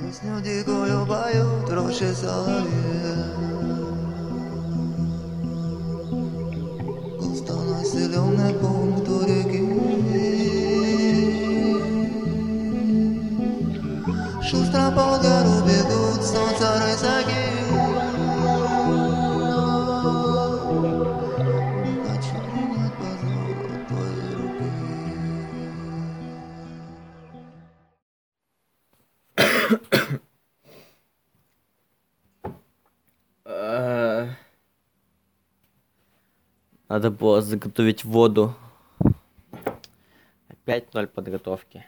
Nic nie digo yo bayo, troše salje Надо было заготовить воду. Опять ноль подготовки.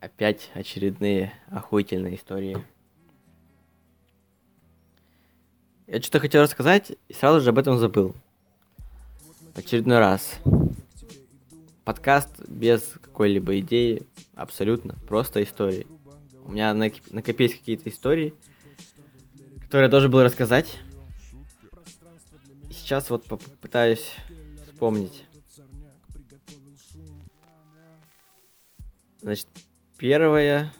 Опять очередные охуительные истории. Я что-то хотел рассказать и сразу же об этом забыл. Очередной раз. Подкаст без какой-либо идеи, абсолютно, просто истории. У меня накоп- накопились какие-то истории, которые я должен был рассказать. Сейчас вот попытаюсь вспомнить. Значит, первое,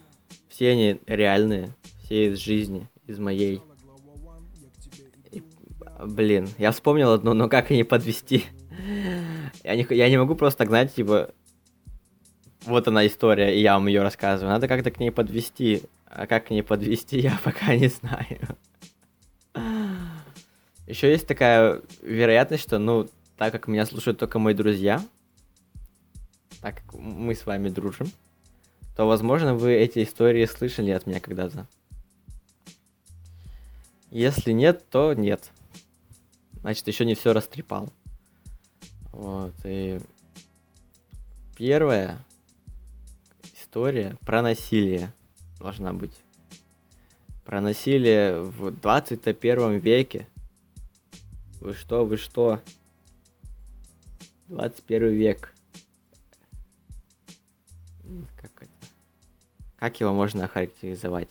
все они реальные, все из жизни, из моей. И, блин, я вспомнил одну, но как ее подвести? Я не, я не могу просто так, знаете, типа, вот она история, и я вам ее рассказываю. Надо как-то к ней подвести. А как к ней подвести, я пока не знаю. Еще есть такая вероятность, что, ну, так как меня слушают только мои друзья, так как мы с вами дружим, то, возможно, вы эти истории слышали от меня когда-то. Если нет, то нет. Значит, еще не все растрепал. Вот, и первая история про насилие должна быть. Про насилие в 21 веке. Вы что, вы что? 21 век. Как это? Как его можно охарактеризовать?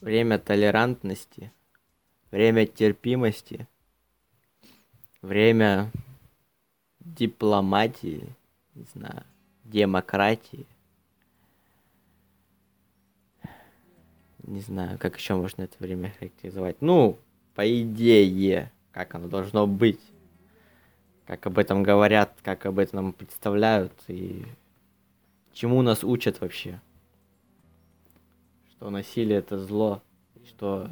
Время толерантности, время терпимости, время дипломатии, не знаю, демократии. Не знаю, как еще можно это время характеризовать. Ну, по идее, как оно должно быть. Как об этом говорят, как об этом представляют и чему нас учат вообще. Что насилие это зло, что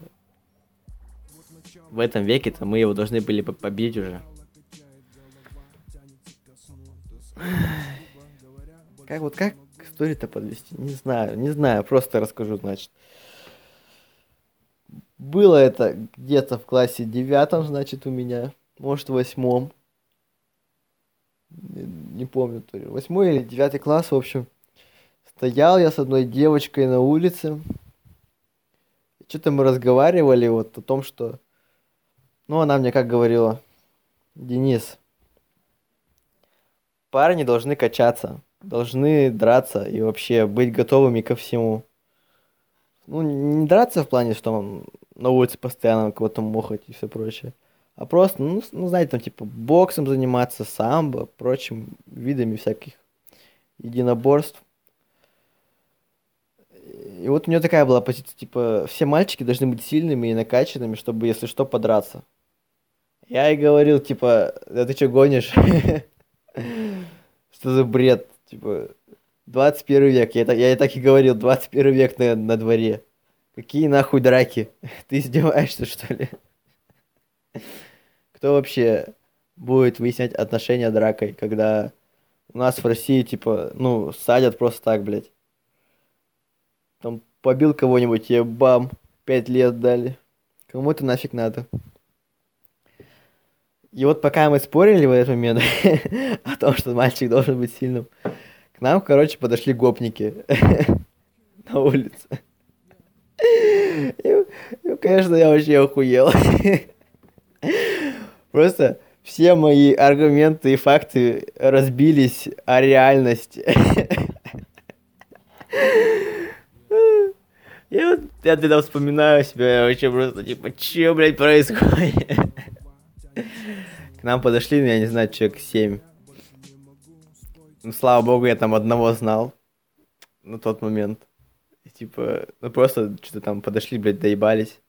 в этом веке-то мы его должны были бы победить уже. Как вот как историю-то подвести? Не знаю, не знаю, просто расскажу, значит. Было это где-то в классе девятом, значит, у меня, может, восьмом. Не, не помню, то ли восьмой или девятый класс, в общем. Стоял я с одной девочкой на улице. Что-то мы разговаривали вот о том, что... Ну, она мне как говорила, Денис, парни должны качаться, должны драться и вообще быть готовыми ко всему. Ну, не драться в плане, что на улице постоянно кого-то мохать и все прочее. А просто, ну, ну, знаете, там, типа, боксом заниматься, самбо, прочим видами всяких единоборств. И вот у нее такая была позиция, типа, все мальчики должны быть сильными и накачанными, чтобы, если что, подраться. Я ей говорил, типа, да ты что гонишь? Что за бред? Типа, 21 век. Я, я ей так и говорил, 21 век на, на дворе. Какие нахуй драки? Ты издеваешься, что ли? Кто вообще будет выяснять отношения дракой, когда у нас в России, типа, ну, садят просто так, блядь. Там побил кого-нибудь, тебе бам, пять лет дали. Кому это нафиг надо? И вот пока мы спорили в этот момент о том, что мальчик должен быть сильным, к нам, короче, подошли гопники на улице. Конечно, я вообще охуел. Просто все мои аргументы и факты разбились о реальность. И вот я тогда вспоминаю себя, я вообще просто, типа, че, блядь, происходит? К нам подошли, ну, я не знаю, человек 7. Ну, слава богу, я там одного знал на тот момент. И, типа, ну просто что-то там подошли, блядь, доебались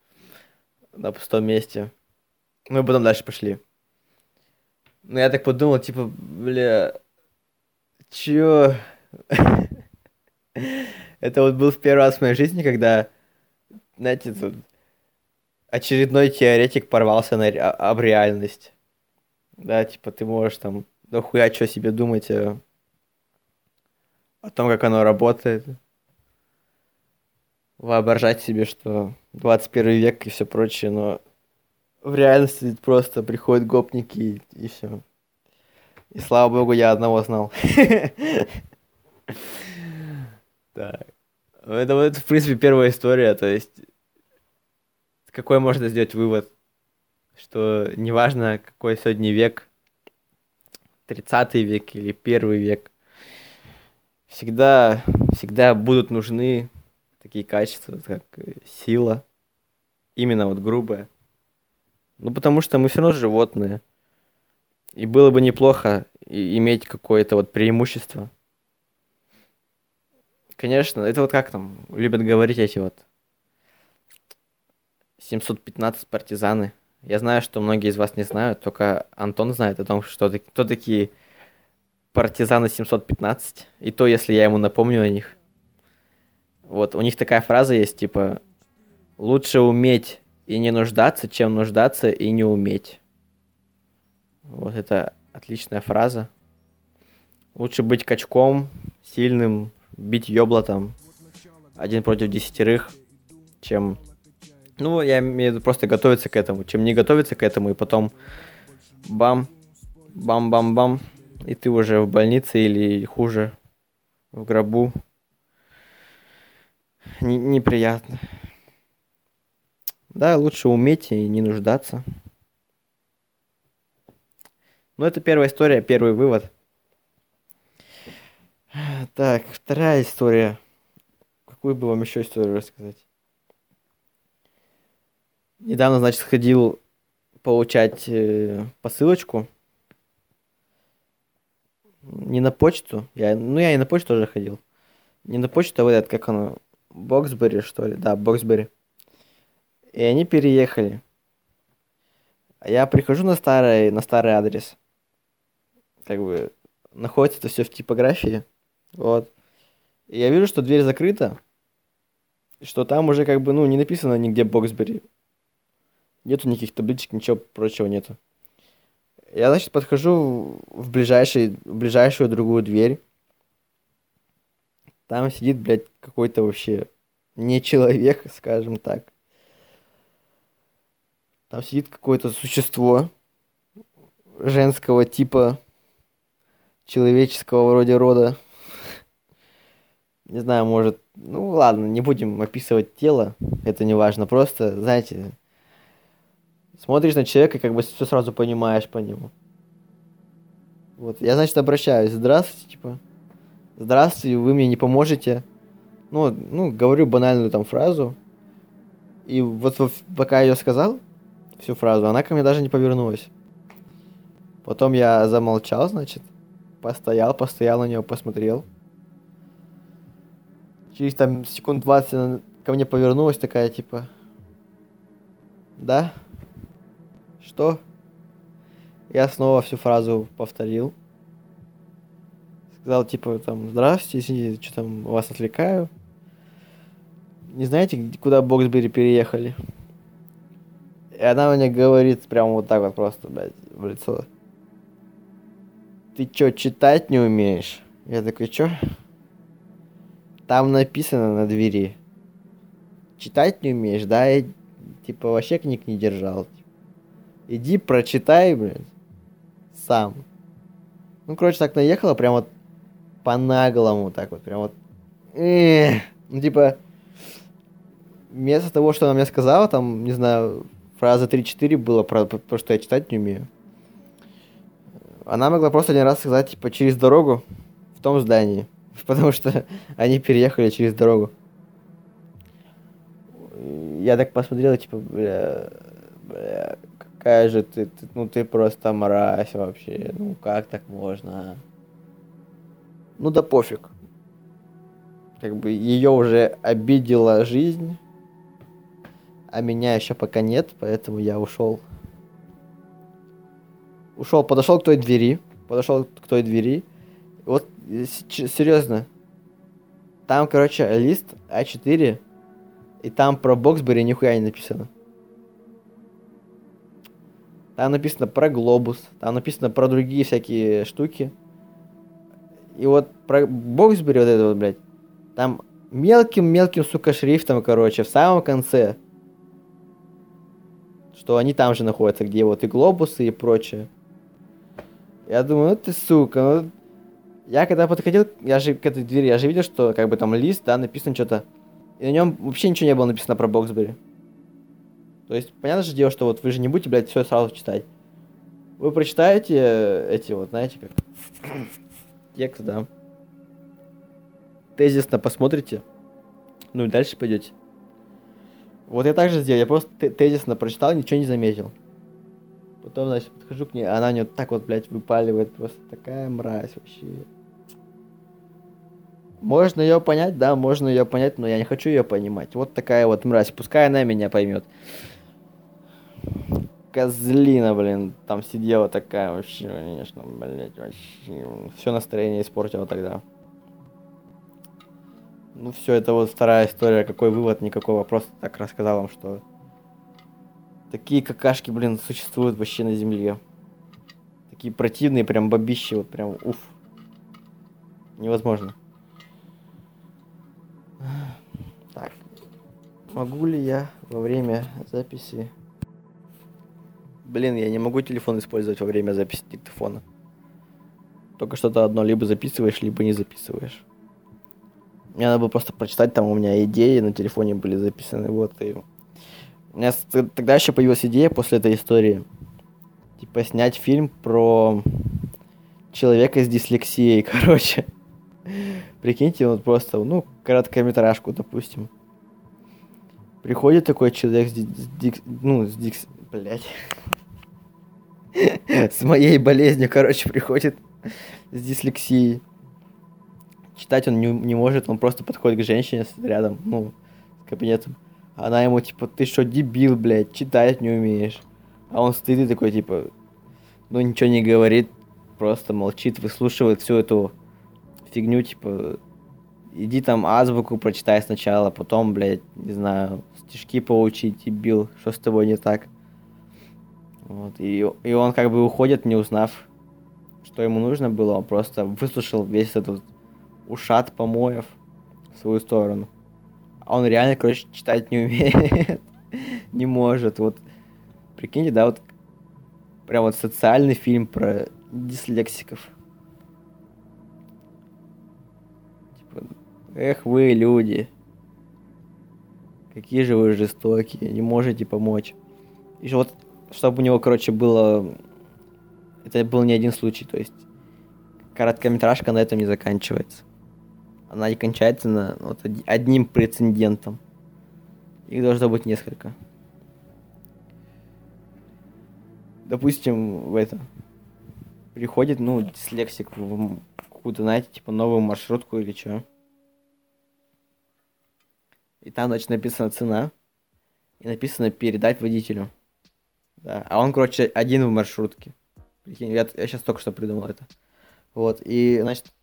на пустом месте. Ну и потом дальше пошли. Ну я так подумал, типа, бля, чё? Это вот был в первый раз в моей жизни, когда, знаете, тут очередной теоретик порвался на ре- об реальность. Да, типа ты можешь там дохуя что себе думать о, о том, как оно работает. Воображать себе, что 21 век и все прочее, но в реальности просто приходят гопники и, и все. И слава богу, я одного знал. Так. Ну, Это вот, в принципе, первая история, то есть какой можно сделать вывод, что неважно, какой сегодня век, 30 век или первый век, всегда, всегда будут нужны такие качества, как э, сила, именно вот грубая. Ну, потому что мы все равно животные. И было бы неплохо иметь какое-то вот преимущество. Конечно, это вот как там любят говорить эти вот 715 партизаны. Я знаю, что многие из вас не знают, только Антон знает о том, что кто такие партизаны 715. И то, если я ему напомню о них. Вот, у них такая фраза есть, типа, лучше уметь и не нуждаться, чем нуждаться и не уметь. Вот это отличная фраза. Лучше быть качком, сильным, бить ёблотом один против десятерых, чем... Ну, я имею в виду просто готовиться к этому, чем не готовиться к этому, и потом бам, бам-бам-бам, и ты уже в больнице или хуже, в гробу. Не- неприятно. Да, лучше уметь и не нуждаться. Ну, это первая история, первый вывод. Так, вторая история. Какую бы вам еще историю рассказать? Недавно, значит, сходил получать э, посылочку. Не на почту. Я, ну, я и на почту тоже ходил. Не на почту, а вот этот, как оно, Боксбери, что ли? Да, Боксбери. И они переехали. Я прихожу на старый, на старый адрес. Как бы находится это все в типографии. Вот. И я вижу, что дверь закрыта. Что там уже как бы, ну, не написано нигде Боксбери. Нету никаких табличек, ничего прочего нету. Я, значит, подхожу в, ближайший, в ближайшую другую дверь. Там сидит, блядь, какой-то вообще не человек, скажем так. Там сидит какое-то существо женского типа, человеческого вроде рода. Не знаю, может... Ну ладно, не будем описывать тело, это не важно. Просто, знаете, смотришь на человека, как бы все сразу понимаешь по нему. Вот, я, значит, обращаюсь. Здравствуйте, типа. Здравствуйте, вы мне не поможете. Ну, ну, говорю банальную там фразу. И вот во- пока я ее сказал, всю фразу, она ко мне даже не повернулась. Потом я замолчал, значит, постоял, постоял на нее, посмотрел. Через там секунд 20 она ко мне повернулась такая, типа, да? Что? Я снова всю фразу повторил. Сказал, типа, там, здравствуйте, извините, что там вас отвлекаю. Не знаете, куда Боксбери переехали? И она мне говорит прямо вот так вот просто, блядь, в лицо. Ты чё, читать не умеешь? Я такой, чё? Там написано на двери. Читать не умеешь, да? Я, типа, вообще книг не держал. Иди прочитай, блядь, сам. Ну, короче, так наехала, прям вот по-наглому, так вот, прям вот. Ну, типа, вместо того, что она мне сказала, там, не знаю, фраза 3-4 было про, про то, что я читать не умею. Она могла просто один раз сказать, типа, через дорогу в том здании. Потому что они переехали через дорогу. Я так посмотрел, типа, бля, бля, какая же ты, ты- ну ты просто мразь вообще. Ну как так можно? а? Ну да пофиг. Как бы ее уже обидела жизнь, а меня еще пока нет, поэтому я ушел. Ушел, подошел к той двери, подошел к той двери. Вот серьезно, там, короче, лист А4, и там про Боксбери нихуя не написано. Там написано про глобус, там написано про другие всякие штуки. И вот про Боксбери вот это вот, блядь, там мелким-мелким, сука, шрифтом, короче, в самом конце. Что они там же находятся, где вот и глобусы и прочее. Я думаю, ну ты сука, ну... Я когда подходил, я же к этой двери, я же видел, что как бы там лист, да, написано что-то. И на нем вообще ничего не было написано про Боксбери. То есть, понятно же дело, что вот вы же не будете, блядь, все сразу читать. Вы прочитаете э, эти вот, знаете, как текст, да. Тезисно посмотрите. Ну и дальше пойдете. Вот я так же сделал, я просто тезисно прочитал, ничего не заметил. Потом, значит, подхожу к ней, а она мне вот так вот, блядь, выпаливает. Просто такая мразь вообще. Можно ее понять, да, можно ее понять, но я не хочу ее понимать. Вот такая вот мразь. Пускай она меня поймет козлина, блин, там сидела такая вообще, конечно, блядь, вообще, все настроение испортила тогда. Ну все, это вот вторая история, какой вывод, никакого, просто так рассказал вам, что такие какашки, блин, существуют вообще на земле. Такие противные, прям бабищи, вот прям, уф. Невозможно. Так, могу ли я во время записи Блин, я не могу телефон использовать во время записи диктофона. Только что-то одно либо записываешь, либо не записываешь. Мне надо было просто прочитать, там у меня идеи на телефоне были записаны, вот, и... У меня тогда еще появилась идея после этой истории, типа, снять фильм про человека с дислексией, короче. Прикиньте, вот просто, ну, короткометражку, допустим. Приходит такой человек с, дик, ну, с дикс... Блять. С моей болезнью, короче, приходит с дислексией. Читать он не, не может, он просто подходит к женщине рядом, ну, с кабинетом. Она ему, типа, ты что, дебил, блядь, читать не умеешь. А он стоит и такой, типа, ну, ничего не говорит, просто молчит, выслушивает всю эту фигню, типа, иди там азбуку прочитай сначала, потом, блядь, не знаю, стишки поучить, дебил, что с тобой не так. Вот, и, и он как бы уходит, не узнав, что ему нужно было. Он просто выслушал весь этот ушат помоев в свою сторону. А он реально, короче, читать не умеет. не может. Вот прикиньте, да, вот прям вот социальный фильм про дислексиков. Типа, эх вы, люди. Какие же вы жестокие, не можете помочь. И вот чтобы у него, короче, было... Это был не один случай, то есть короткометражка на этом не заканчивается. Она не кончается на вот, одним прецедентом. Их должно быть несколько. Допустим, в это приходит, ну, дислексик в какую-то, знаете, типа новую маршрутку или что. И там, значит, написана цена. И написано передать водителю. Да. А он, короче, один в маршрутке. Прикинь, я, я сейчас только что придумал это. Вот, и, значит,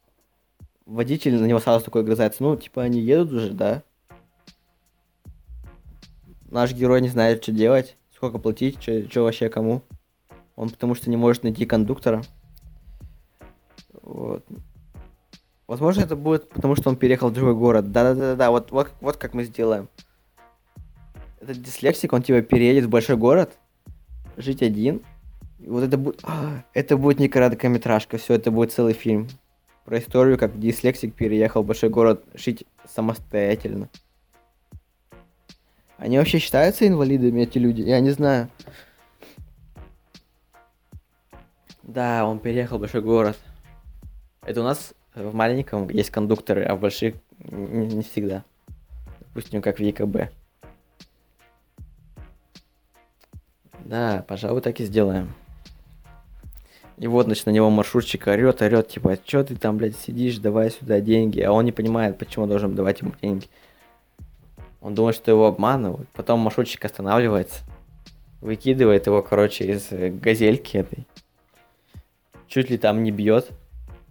водитель на него сразу такой грызается. Ну, типа, они едут уже, да? Наш герой не знает, что делать, сколько платить, что вообще кому. Он потому что не может найти кондуктора. Вот. Возможно, это будет потому, что он переехал в другой город. Да-да-да-да, вот, вот, вот как мы сделаем. Этот дислексик, он типа переедет в большой город, жить один. Вот это будет... Это будет не короткометражка, все, это будет целый фильм. Про историю, как дислексик переехал в большой город жить самостоятельно. Они вообще считаются инвалидами, эти люди? Я не знаю. Да, он переехал в большой город. Это у нас в маленьком есть кондукторы, а в больших не всегда. Допустим, как в ЕКБ. Да, пожалуй, так и сделаем. И вот, значит, на него маршрутчик орет, орет, типа, что ты там, блядь, сидишь, давай сюда деньги. А он не понимает, почему должен давать ему деньги. Он думает, что его обманывают. Потом маршрутчик останавливается, выкидывает его, короче, из э, газельки этой. Чуть ли там не бьет.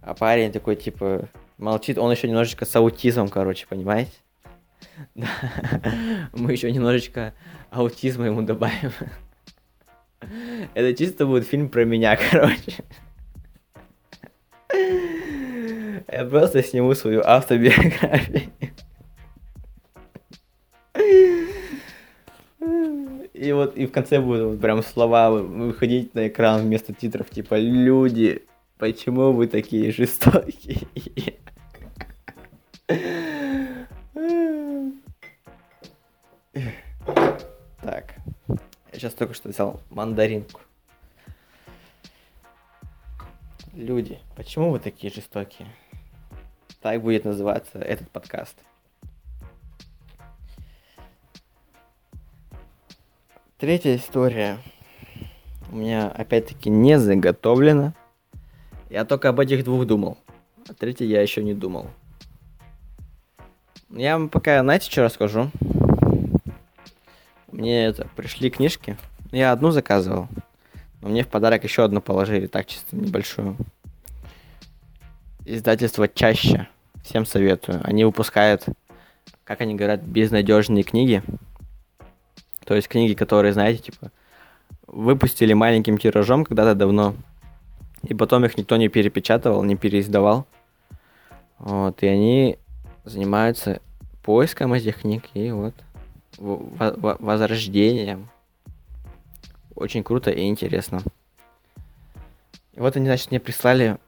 А парень такой, типа, молчит. Он еще немножечко с аутизмом, короче, понимаете? Да. Мы еще немножечко аутизма ему добавим. Это чисто будет фильм про меня, короче. Я просто сниму свою автобиографию. И вот и в конце будут вот прям слова выходить на экран вместо титров, типа «Люди, почему вы такие жестокие?» сейчас только что взял мандаринку. Люди, почему вы такие жестокие? Так будет называться этот подкаст. Третья история у меня опять-таки не заготовлена. Я только об этих двух думал. А третья я еще не думал. Я вам пока, знаете, что расскажу? Мне это, пришли книжки. Я одну заказывал. Но мне в подарок еще одну положили, так чисто небольшую. Издательство чаще. Всем советую. Они выпускают, как они говорят, безнадежные книги. То есть книги, которые, знаете, типа, выпустили маленьким тиражом когда-то давно. И потом их никто не перепечатывал, не переиздавал. Вот, и они занимаются поиском этих книг. И вот возрождением. Очень круто и интересно. И вот они, значит, мне прислали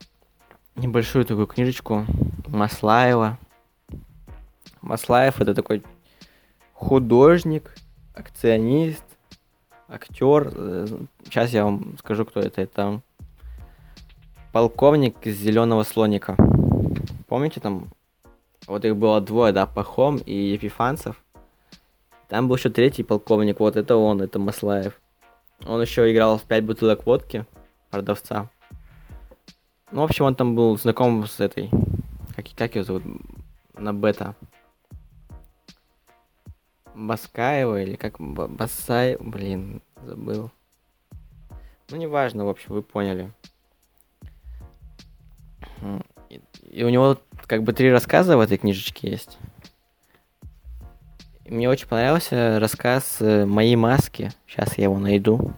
небольшую такую книжечку Маслаева. Маслаев это такой художник, акционист, актер. Сейчас я вам скажу, кто это. Это полковник из Зеленого слоника. Помните там? Вот их было двое, да, Пахом и Епифанцев. Там был еще третий полковник, вот это он, это Маслаев. Он еще играл в 5 бутылок водки, продавца. Ну, в общем, он там был знаком с этой... Как, как ее зовут? На бета. Баскаева или как... Басай... Блин, забыл. Ну, неважно, в общем, вы поняли. И, и у него как бы три рассказа в этой книжечке есть. Мне очень понравился рассказ э, «Мои маски». Сейчас я его найду.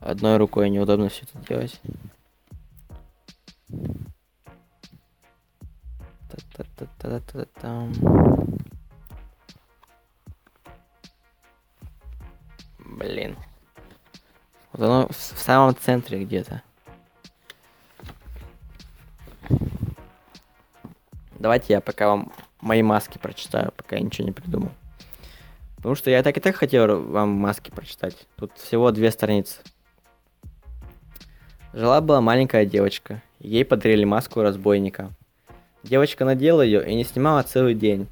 Одной рукой неудобно все это делать. Блин. Вот оно в самом центре где-то. Давайте я пока вам мои маски прочитаю, пока я ничего не придумал. Потому что я так и так хотел вам маски прочитать. Тут всего две страницы. Жила была маленькая девочка. Ей подарили маску разбойника. Девочка надела ее и не снимала целый день.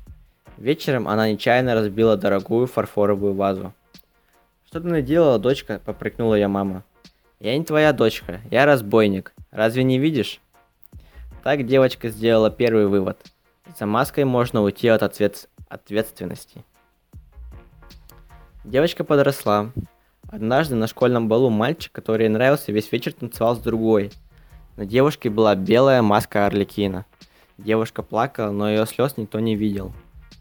Вечером она нечаянно разбила дорогую фарфоровую вазу. «Что ты наделала, дочка?» – попрекнула я мама. «Я не твоя дочка, я разбойник. Разве не видишь?» Так девочка сделала первый вывод – за маской можно уйти от ответ... ответственности. Девочка подросла. Однажды на школьном балу мальчик, который нравился, весь вечер танцевал с другой. На девушке была белая маска Арлекина. Девушка плакала, но ее слез никто не видел.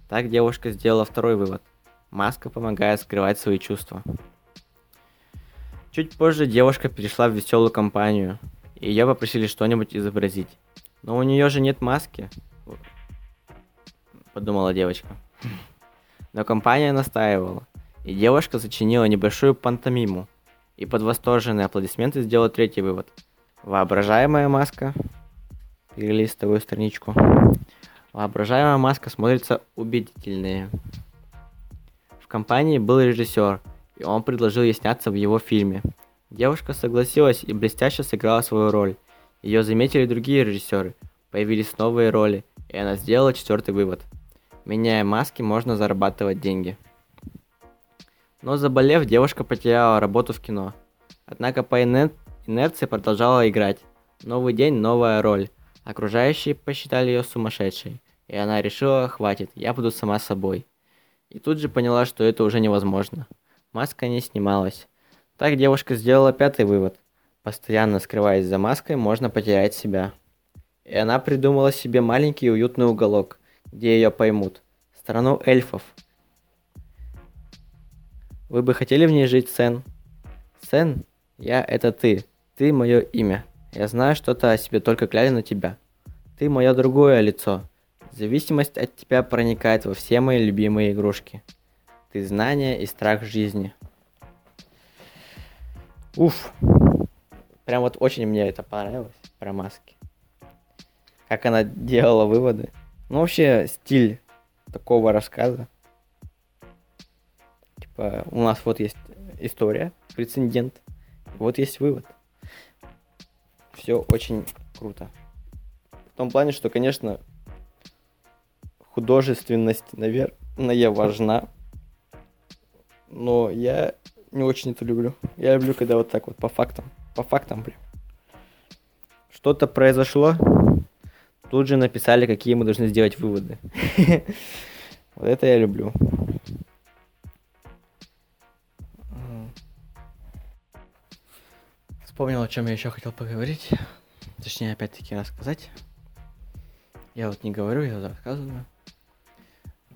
Так девушка сделала второй вывод. Маска помогает скрывать свои чувства. Чуть позже девушка перешла в веселую компанию, и ее попросили что-нибудь изобразить. Но у нее же нет маски подумала девочка. Но компания настаивала, и девушка сочинила небольшую пантомиму. И под восторженные аплодисменты сделала третий вывод. Воображаемая маска. Перелистываю страничку. Воображаемая маска смотрится убедительнее. В компании был режиссер, и он предложил ей сняться в его фильме. Девушка согласилась и блестяще сыграла свою роль. Ее заметили другие режиссеры, появились новые роли, и она сделала четвертый вывод – Меняя маски, можно зарабатывать деньги. Но заболев, девушка потеряла работу в кино. Однако по Инерция продолжала играть. Новый день, новая роль. Окружающие посчитали ее сумасшедшей. И она решила, хватит, я буду сама собой. И тут же поняла, что это уже невозможно. Маска не снималась. Так девушка сделала пятый вывод. Постоянно скрываясь за маской, можно потерять себя. И она придумала себе маленький уютный уголок, где ее поймут. Страну эльфов. Вы бы хотели в ней жить, Сен? Сен, я это ты. Ты мое имя. Я знаю что-то о себе только глядя на тебя. Ты мое другое лицо. Зависимость от тебя проникает во все мои любимые игрушки. Ты знание и страх жизни. Уф. Прям вот очень мне это понравилось про маски. Как она делала выводы. Ну, вообще, стиль такого рассказа. Типа, у нас вот есть история, прецедент. Вот есть вывод. Все очень круто. В том плане, что, конечно, художественность, наверное, важна. Но я не очень это люблю. Я люблю, когда вот так вот по фактам. По фактам, блин. Что-то произошло, тут же написали, какие мы должны сделать выводы. Вот это я люблю. Вспомнил, о чем я еще хотел поговорить. Точнее, опять-таки рассказать. Я вот не говорю, я рассказываю.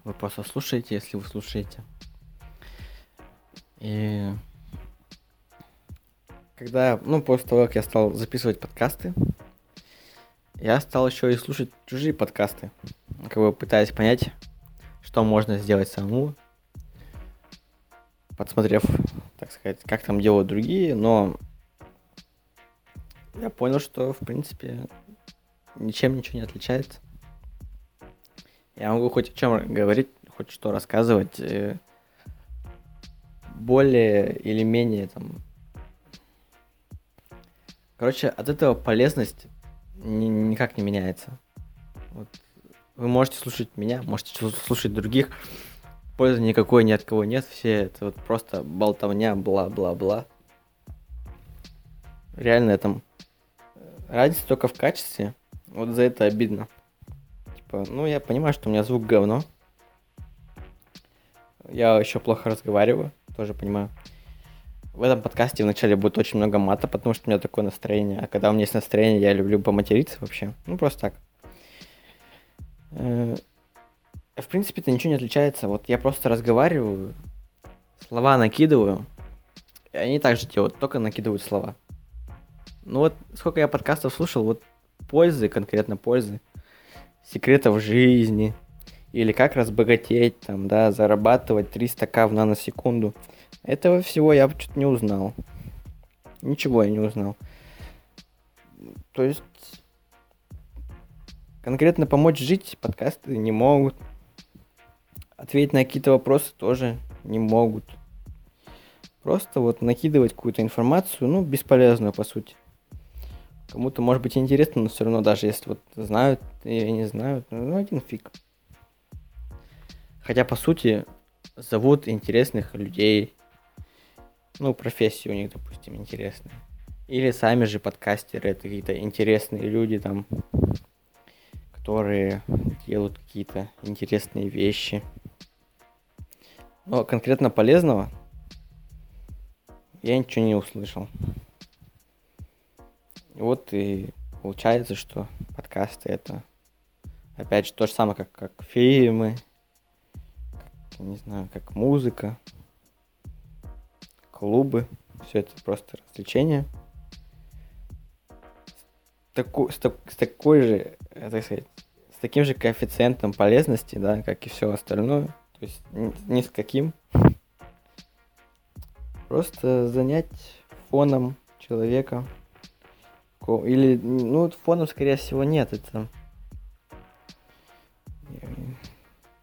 Вы просто слушаете, если вы слушаете. И когда, ну, после того, как я стал записывать подкасты, я стал еще и слушать чужие подкасты. Как бы пытаясь понять, что можно сделать самому, подсмотрев, так сказать, как там делают другие, но я понял, что, в принципе, ничем ничего не отличается. Я могу хоть о чем говорить, хоть что рассказывать, э, более или менее там... Короче, от этого полезность ни, никак не меняется. Вот. Вы можете слушать меня, можете слушать других. Пользы никакой ни от кого нет. Все это вот просто болтовня, бла-бла-бла. Реально там разница только в качестве. Вот за это обидно. Типа, ну я понимаю, что у меня звук говно. Я еще плохо разговариваю, тоже понимаю. В этом подкасте вначале будет очень много мата, потому что у меня такое настроение. А когда у меня есть настроение, я люблю поматериться вообще. Ну, просто так. Э, в принципе, это ничего не отличается. Вот я просто разговариваю, слова накидываю, и они также делают, только накидывают слова. Ну вот, сколько я подкастов слушал, вот пользы, конкретно пользы, секретов жизни, или как разбогатеть, там, да, зарабатывать 300к в наносекунду. Этого всего я что-то не узнал. Ничего я не узнал. То есть, конкретно помочь жить подкасты не могут. Ответить на какие-то вопросы тоже не могут. Просто вот накидывать какую-то информацию, ну, бесполезную, по сути. Кому-то может быть интересно, но все равно, даже если вот знают или не знают, ну, один фиг. Хотя, по сути, зовут интересных людей. Ну, профессии у них, допустим, интересные. Или сами же подкастеры, это какие-то интересные люди там, которые делают какие-то интересные вещи. Но конкретно полезного я ничего не услышал. Вот и получается, что подкасты это опять же то же самое, как, как фильмы, не знаю, как музыка, клубы, все это просто развлечение. Таку, с, так, с такой же, э, так сказать, с таким же коэффициентом полезности, да, как и все остальное. То есть ни с каким. Просто занять фоном человека. Или, ну, фоном, скорее всего, нет. Это... Э,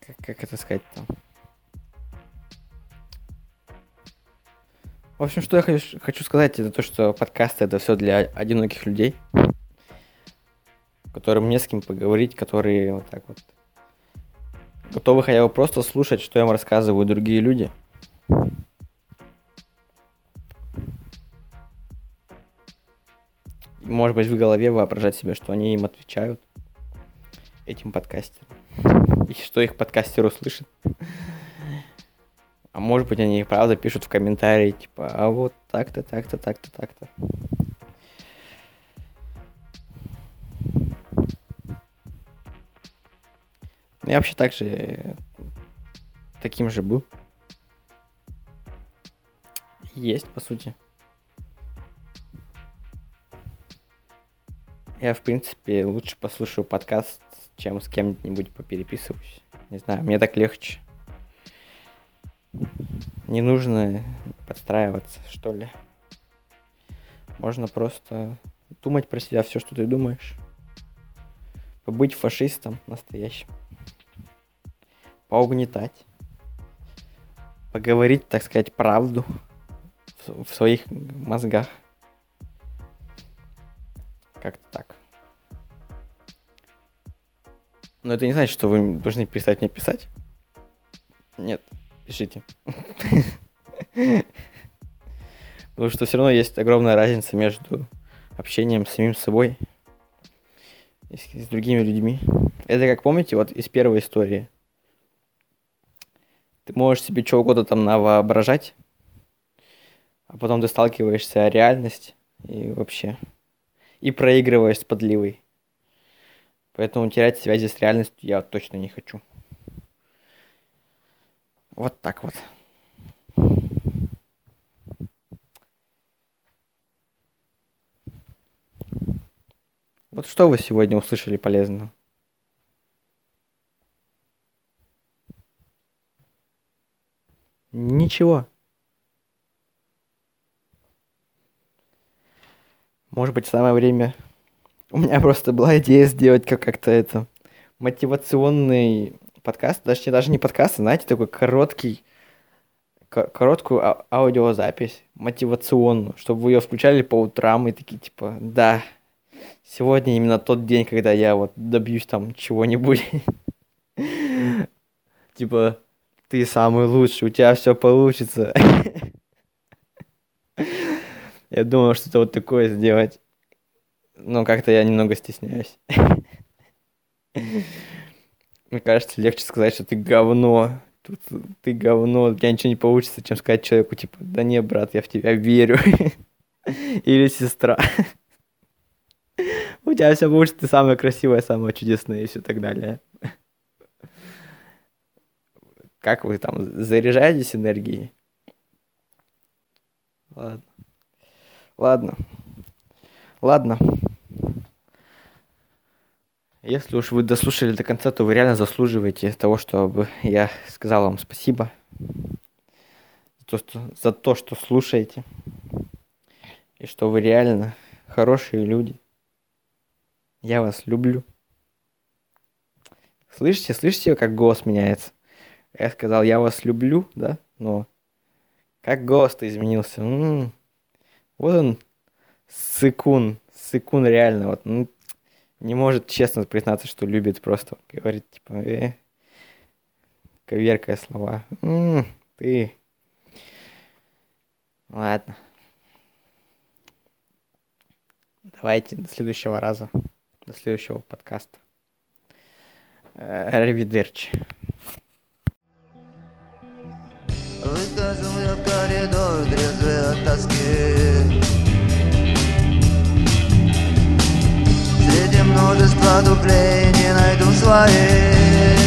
как, как это сказать-то? В общем, что я хочу, хочу сказать, это то, что подкасты это все для одиноких людей, которым не с кем поговорить, которые вот так вот готовы хотя бы просто слушать, что им рассказывают другие люди. может быть, в голове воображать себе, что они им отвечают, этим подкастерам. И что их подкастер услышит. А может быть, они правда пишут в комментарии, типа, а вот так-то, так-то, так-то, так-то. Я вообще так же э, таким же был. Есть, по сути. Я, в принципе, лучше послушаю подкаст, чем с кем-нибудь попереписываюсь. Не знаю, мне так легче. Не нужно подстраиваться, что ли. Можно просто думать про себя все, что ты думаешь. Побыть фашистом настоящим. Поугнетать. Поговорить, так сказать, правду в, в своих мозгах. Как-то так. Но это не значит, что вы должны перестать мне писать. Нет, пишите. Потому что все равно есть огромная разница между общением с самим собой и с, с другими людьми. Это как помните, вот из первой истории. Ты можешь себе что угодно там навоображать, а потом ты сталкиваешься о реальность и вообще и проигрываешь с подливой. Поэтому терять связи с реальностью я точно не хочу. Вот так вот. Вот что вы сегодня услышали полезного? Ничего. Может быть, самое время... У меня просто была идея сделать как- как-то это... Мотивационный подкаст. Даже, даже не подкаст, а, знаете, такой короткий... Короткую а- аудиозапись мотивационную, чтобы вы ее включали по утрам и такие, типа, да, сегодня именно тот день, когда я вот добьюсь там чего-нибудь. Типа, ты самый лучший, у тебя все получится. Я думал что-то вот такое сделать. Но как-то я немного стесняюсь. Мне кажется, легче сказать, что ты говно. Тут ты говно, у тебя ничего не получится, чем сказать человеку, типа, да не, брат, я в тебя верю. Или сестра. У тебя все получится, ты самая красивая, самая чудесная и все так далее. Как вы там заряжаетесь энергией? Ладно. Ладно. Ладно. Если уж вы дослушали до конца, то вы реально заслуживаете того, чтобы я сказал вам спасибо за то, что, за то, что слушаете. И что вы реально хорошие люди. Я вас люблю. Слышите, слышите, как голос меняется? Я сказал, я вас люблю, да? Но как голос-то изменился? М-м-м. Вот он, Сыкун, Сыкун реально, вот, ну, не может честно признаться, что любит, просто говорит, типа, э, коверкая слова. М-м, ты. Ладно. Давайте до следующего раза, до следующего подкаста. Ривидерчи. Выхожу я в коридор, трезвый от тоски Среди множества дуплей не найду своей